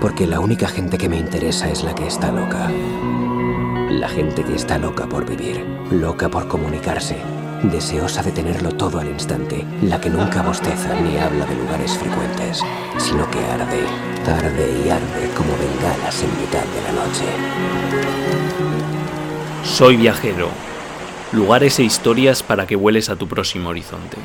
Porque la única gente que me interesa es la que está loca. La gente que está loca por vivir, loca por comunicarse, deseosa de tenerlo todo al instante, la que nunca bosteza ni habla de lugares frecuentes, sino que arde, tarde y arde como bengalas en mitad de la noche. Soy viajero. Lugares e historias para que vueles a tu próximo horizonte.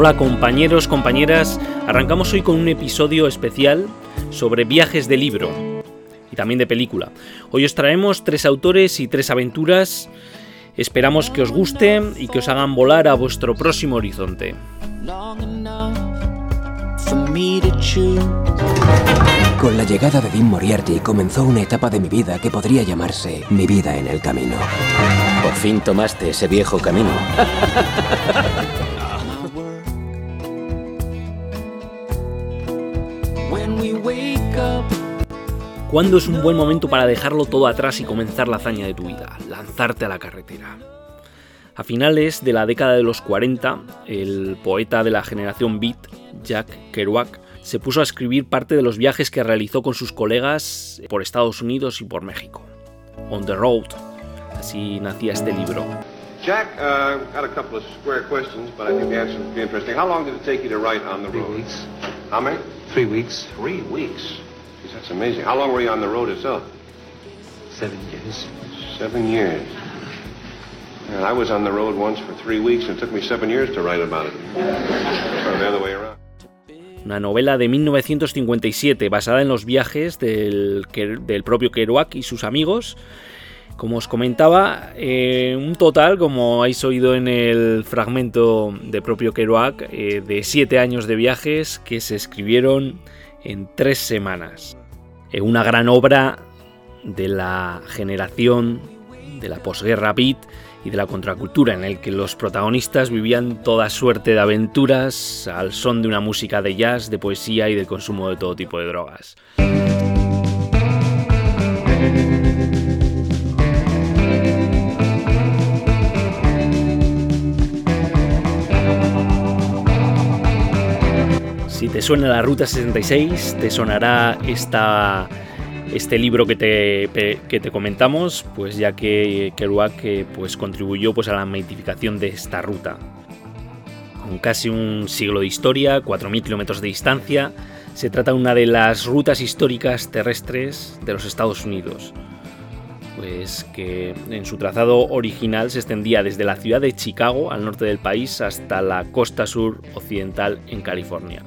Hola compañeros, compañeras, arrancamos hoy con un episodio especial sobre viajes de libro y también de película. Hoy os traemos tres autores y tres aventuras. Esperamos que os guste y que os hagan volar a vuestro próximo horizonte. Con la llegada de Dean Moriarty comenzó una etapa de mi vida que podría llamarse mi vida en el camino. Por fin tomaste ese viejo camino. ¿Cuándo es un buen momento para dejarlo todo atrás y comenzar la hazaña de tu vida? Lanzarte a la carretera. A finales de la década de los 40, el poeta de la generación Beat, Jack Kerouac, se puso a escribir parte de los viajes que realizó con sus colegas por Estados Unidos y por México. On the Road, así nacía este libro. Jack, uh, got a couple of square questions, but I think the answer would be interesting. How long did it take you to write on the road? Three weeks. How many? Three weeks. Three weeks. Jeez, that's amazing. How long were you on the road itself? Seven years. Seven years. And I was on the road once for three weeks, and it took me seven years to write about it. The other way around. Una novela de 1957 basada en los viajes del, del propio Kerouac y sus amigos. Como os comentaba, eh, un total, como habéis oído en el fragmento de propio Kerouac, eh, de siete años de viajes que se escribieron en tres semanas. Eh, una gran obra de la generación de la posguerra beat y de la contracultura, en el que los protagonistas vivían toda suerte de aventuras al son de una música de jazz, de poesía y del consumo de todo tipo de drogas. Si te suena la Ruta 66, te sonará este libro que te, que te comentamos, pues ya que Kerouac eh, pues, contribuyó pues, a la mitificación de esta ruta. Con casi un siglo de historia, 4.000 kilómetros de distancia, se trata de una de las rutas históricas terrestres de los Estados Unidos. Pues que en su trazado original se extendía desde la ciudad de Chicago, al norte del país, hasta la costa sur occidental en California.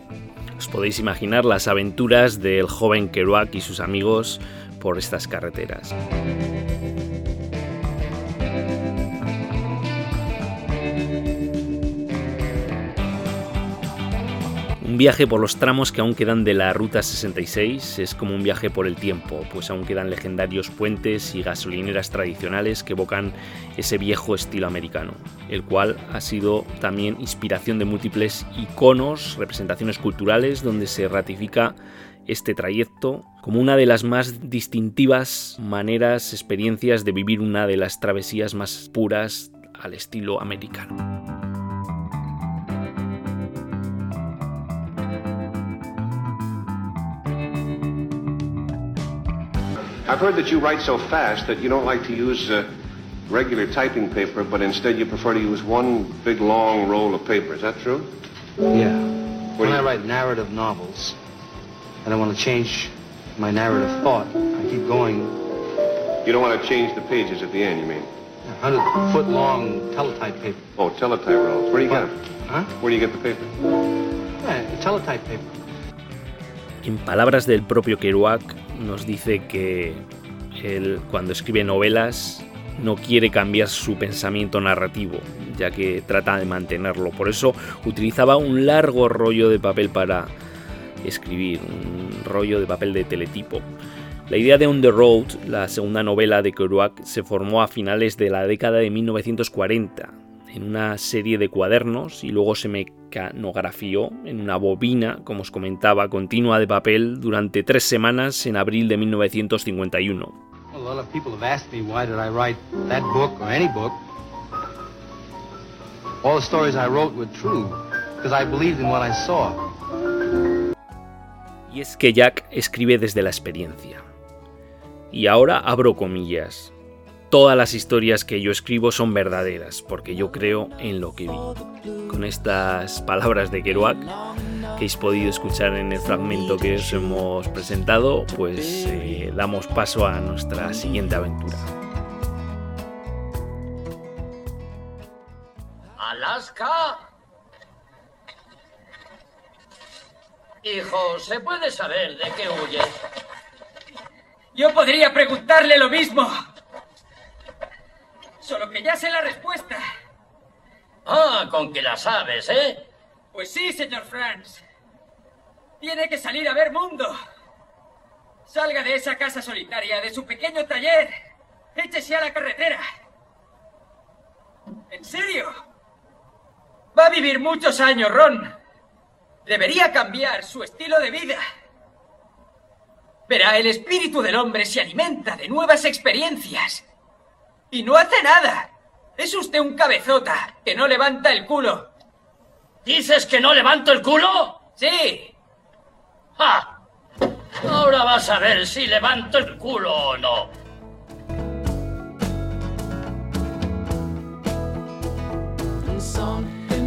Os podéis imaginar las aventuras del joven Kerouac y sus amigos por estas carreteras. Un viaje por los tramos que aún quedan de la Ruta 66 es como un viaje por el tiempo, pues aún quedan legendarios puentes y gasolineras tradicionales que evocan ese viejo estilo americano, el cual ha sido también inspiración de múltiples iconos, representaciones culturales, donde se ratifica este trayecto como una de las más distintivas maneras, experiencias de vivir una de las travesías más puras al estilo americano. I've heard that you write so fast that you don't like to use uh, regular typing paper, but instead you prefer to use one big long roll of paper. Is that true? Yeah. What When do I write narrative novels, and I want to change my narrative thought, I keep going You don't want to change the pages at the end, you mean? a hundred foot long teletype paper. Oh, teletype rolls. Where do you get them? Huh? Where do you get the paper? Yeah, teletype paper. En palabras del propio Kerouac, nos dice que él, cuando escribe novelas, no quiere cambiar su pensamiento narrativo, ya que trata de mantenerlo. Por eso utilizaba un largo rollo de papel para escribir, un rollo de papel de teletipo. La idea de On the Road, la segunda novela de Kerouac, se formó a finales de la década de 1940 en una serie de cuadernos y luego se mecanografió en una bobina, como os comentaba, continua de papel durante tres semanas en abril de 1951. A lot of people have asked me why did I write that book or any book. All the stories I wrote were true. because I believed in what I saw. Y es que Jack escribe desde la experiencia. Y ahora abro comillas. Todas las historias que yo escribo son verdaderas, porque yo creo en lo que vi. Con estas palabras de Kerouac, que habéis podido escuchar en el fragmento que os hemos presentado, pues eh, damos paso a nuestra siguiente aventura. Alaska. Hijo, ¿se puede saber de qué huyes? Yo podría preguntarle lo mismo. Solo que ya sé la respuesta. Ah, con que la sabes, ¿eh? Pues sí, señor Franz. Tiene que salir a ver mundo. Salga de esa casa solitaria, de su pequeño taller. Échese a la carretera. ¿En serio? Va a vivir muchos años, Ron. Debería cambiar su estilo de vida. Verá, el espíritu del hombre se alimenta de nuevas experiencias. Y no hace nada. Es usted un cabezota que no levanta el culo. ¿Dices que no levanto el culo? Sí. ¡Ja! Ahora vas a ver si levanto el culo o no.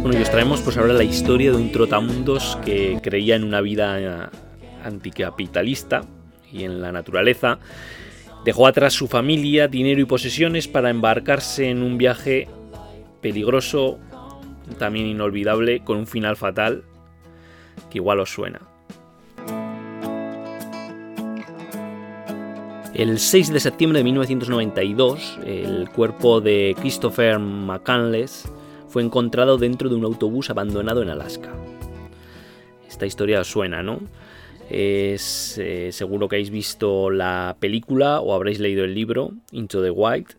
Bueno, y os traemos pues ahora la historia de un trotamundos que creía en una vida eh, anticapitalista y en la naturaleza. Dejó atrás su familia, dinero y posesiones para embarcarse en un viaje peligroso, también inolvidable, con un final fatal que igual os suena. El 6 de septiembre de 1992, el cuerpo de Christopher McCandless fue encontrado dentro de un autobús abandonado en Alaska. Esta historia os suena, ¿no? Es eh, seguro que habéis visto la película o habréis leído el libro Into the Wild,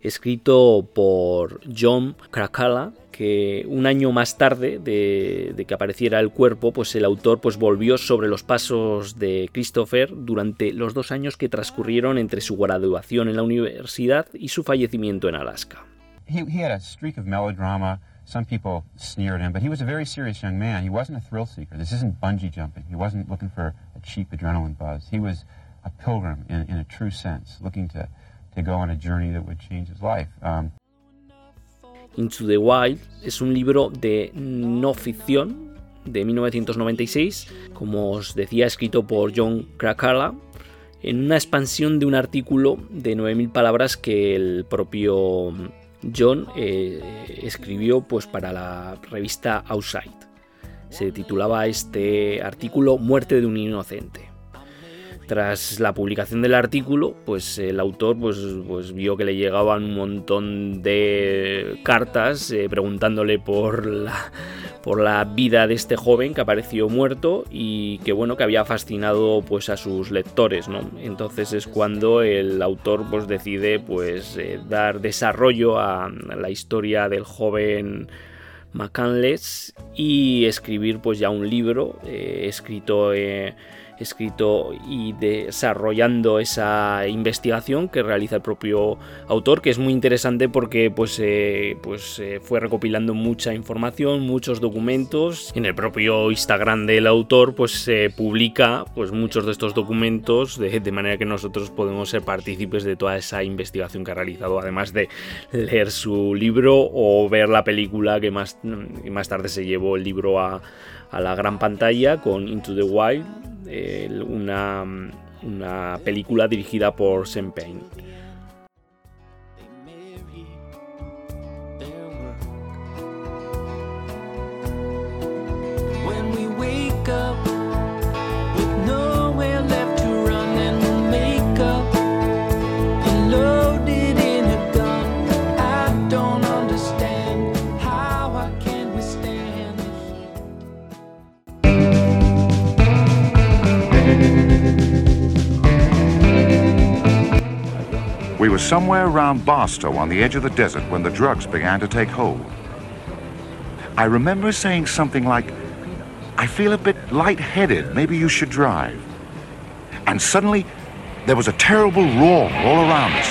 escrito por John Krakala, que un año más tarde de, que apareciera el cuerpo, pues el autor pues volvió sobre los pasos de Christopher durante los dos años que transcurrieron entre su graduación en la universidad y su fallecimiento en Alaska. he, he had a streak of melodrama. Some people sneered him, but he was a very serious young man. He wasn't a thrill seeker. This isn't bungee jumping. He wasn't looking for a cheap adrenaline buzz. He was a pilgrim in, in a true sense, looking to, to go on a journey that would change his life. Um, Into the Wild es un libro de no ficción de 1996, como os decía, escrito por John Krakala, en una expansión de un artículo de 9.000 palabras que el propio John eh, escribió pues, para la revista Outside. Se titulaba este artículo Muerte de un inocente. Tras la publicación del artículo, pues el autor pues, pues vio que le llegaban un montón de cartas eh, preguntándole por la, por la vida de este joven que apareció muerto y que bueno que había fascinado pues a sus lectores, ¿no? Entonces es cuando el autor pues decide pues eh, dar desarrollo a la historia del joven McCandless y escribir pues ya un libro eh, escrito escrito y desarrollando esa investigación que realiza el propio autor, que es muy interesante porque pues, eh, pues eh, fue recopilando mucha información, muchos documentos. En el propio Instagram del autor pues publica pues, muchos de estos documentos de, de manera que nosotros podemos ser partícipes de toda esa investigación que ha realizado, además de leer su libro o ver la película que más, más tarde se llevó el libro a, a la gran pantalla con Into the Wild, una, una película dirigida por Sam Payne. We were somewhere around Barstow on the edge of the desert when the drugs began to take hold. I remember saying something like, I feel a bit lightheaded, maybe you should drive. And suddenly, there was a terrible roar all around us,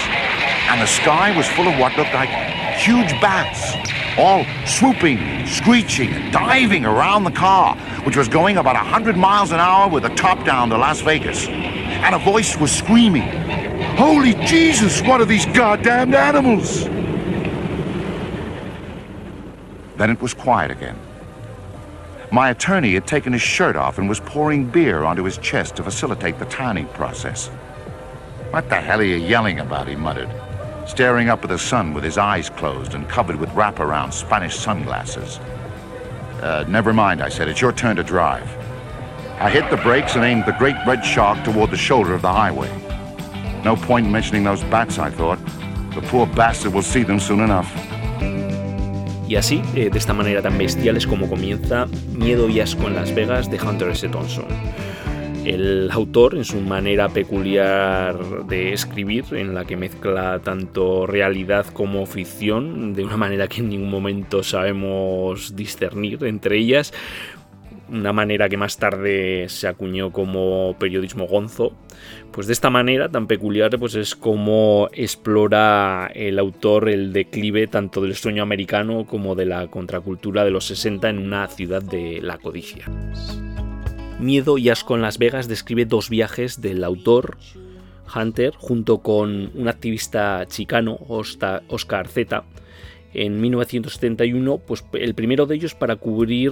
and the sky was full of what looked like huge bats. all swooping, screeching, and diving around the car, which was going about 100 miles an hour with the top down to Las Vegas. And a voice was screaming, Holy Jesus, what are these goddamned animals? Then it was quiet again. My attorney had taken his shirt off and was pouring beer onto his chest to facilitate the tanning process. What the hell are you yelling about? he muttered, staring up at the sun with his eyes closed and covered with wraparound Spanish sunglasses. Uh, never mind, I said. It's your turn to drive. I hit the brakes and aimed the great red shark toward the shoulder of the highway. No point in mentioning those bats, I thought. The poor bastard will see them soon enough. Y así, eh, de esta manera tan bestial es como comienza Miedo y asco en Las Vegas de Hunter S. Thompson. El autor, en su manera peculiar de escribir, en la que mezcla tanto realidad como ficción, de una manera que en ningún momento sabemos discernir entre ellas, una manera que más tarde se acuñó como periodismo gonzo, pues de esta manera tan peculiar pues es como explora el autor el declive tanto del sueño americano como de la contracultura de los 60 en una ciudad de la codicia. Miedo y asco en Las Vegas describe dos viajes del autor Hunter junto con un activista chicano, Oscar Zeta, en 1971, pues el primero de ellos para cubrir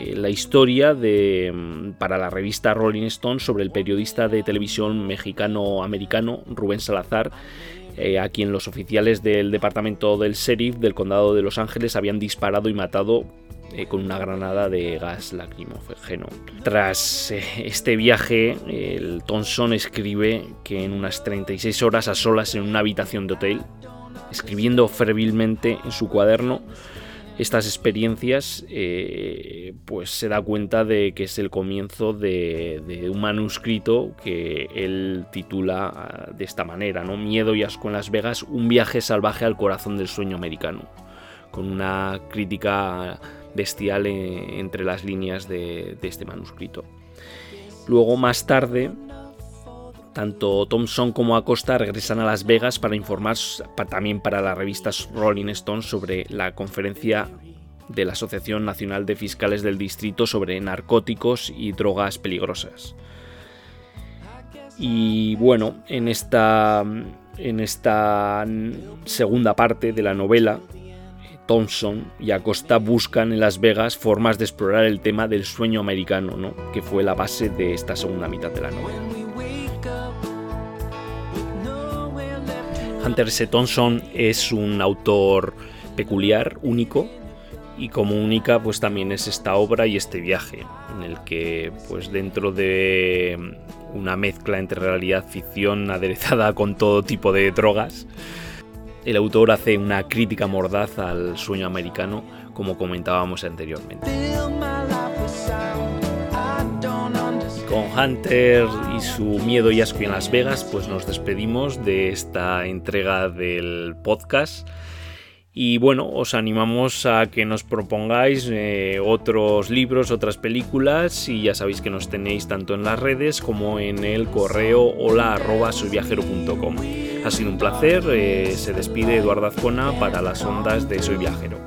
eh, la historia de, mm, para la revista Rolling Stone sobre el periodista de televisión mexicano-americano Rubén Salazar, eh, a quien los oficiales del departamento del sheriff del condado de Los Ángeles habían disparado y matado eh, con una granada de gas lacrimógeno. Tras este viaje, el Thompson escribe que en unas 36 horas a solas en una habitación de hotel, escribiendo fervilmente en su cuaderno, estas experiencias, eh, pues se da cuenta de que es el comienzo de, un manuscrito que él titula ah, de esta manera, ¿no? Miedo y asco en Las Vegas, un viaje salvaje al corazón del sueño americano, con una crítica bestial en, entre las líneas de este manuscrito. Luego, más tarde, tanto Thompson como Acosta regresan a Las Vegas para informar también para la revista Rolling Stone sobre la conferencia de la Asociación Nacional de Fiscales del Distrito sobre narcóticos y drogas peligrosas. Y bueno, en esta, en esta segunda parte de la novela, Thompson y Acosta buscan en Las Vegas formas de explorar el tema del sueño americano, ¿no? que fue la base de esta segunda mitad de la novela. Hunter S. Thompson es un autor peculiar, único, y como única pues también es esta obra y este viaje, en el que pues dentro de una mezcla entre realidad ficción aderezada con todo tipo de drogas, el autor hace una crítica mordaz al sueño americano, como comentábamos anteriormente. Hunter y su miedo y asco en Las Vegas, pues nos despedimos de esta entrega del podcast. Y bueno, os animamos a que nos propongáis eh, otros libros, otras películas y ya sabéis que nos tenéis tanto en las redes como en el correo hola arroba soyviajero.com. Ha sido un placer, eh, se despide Eduardo Azcona para las ondas de Soy Viajero.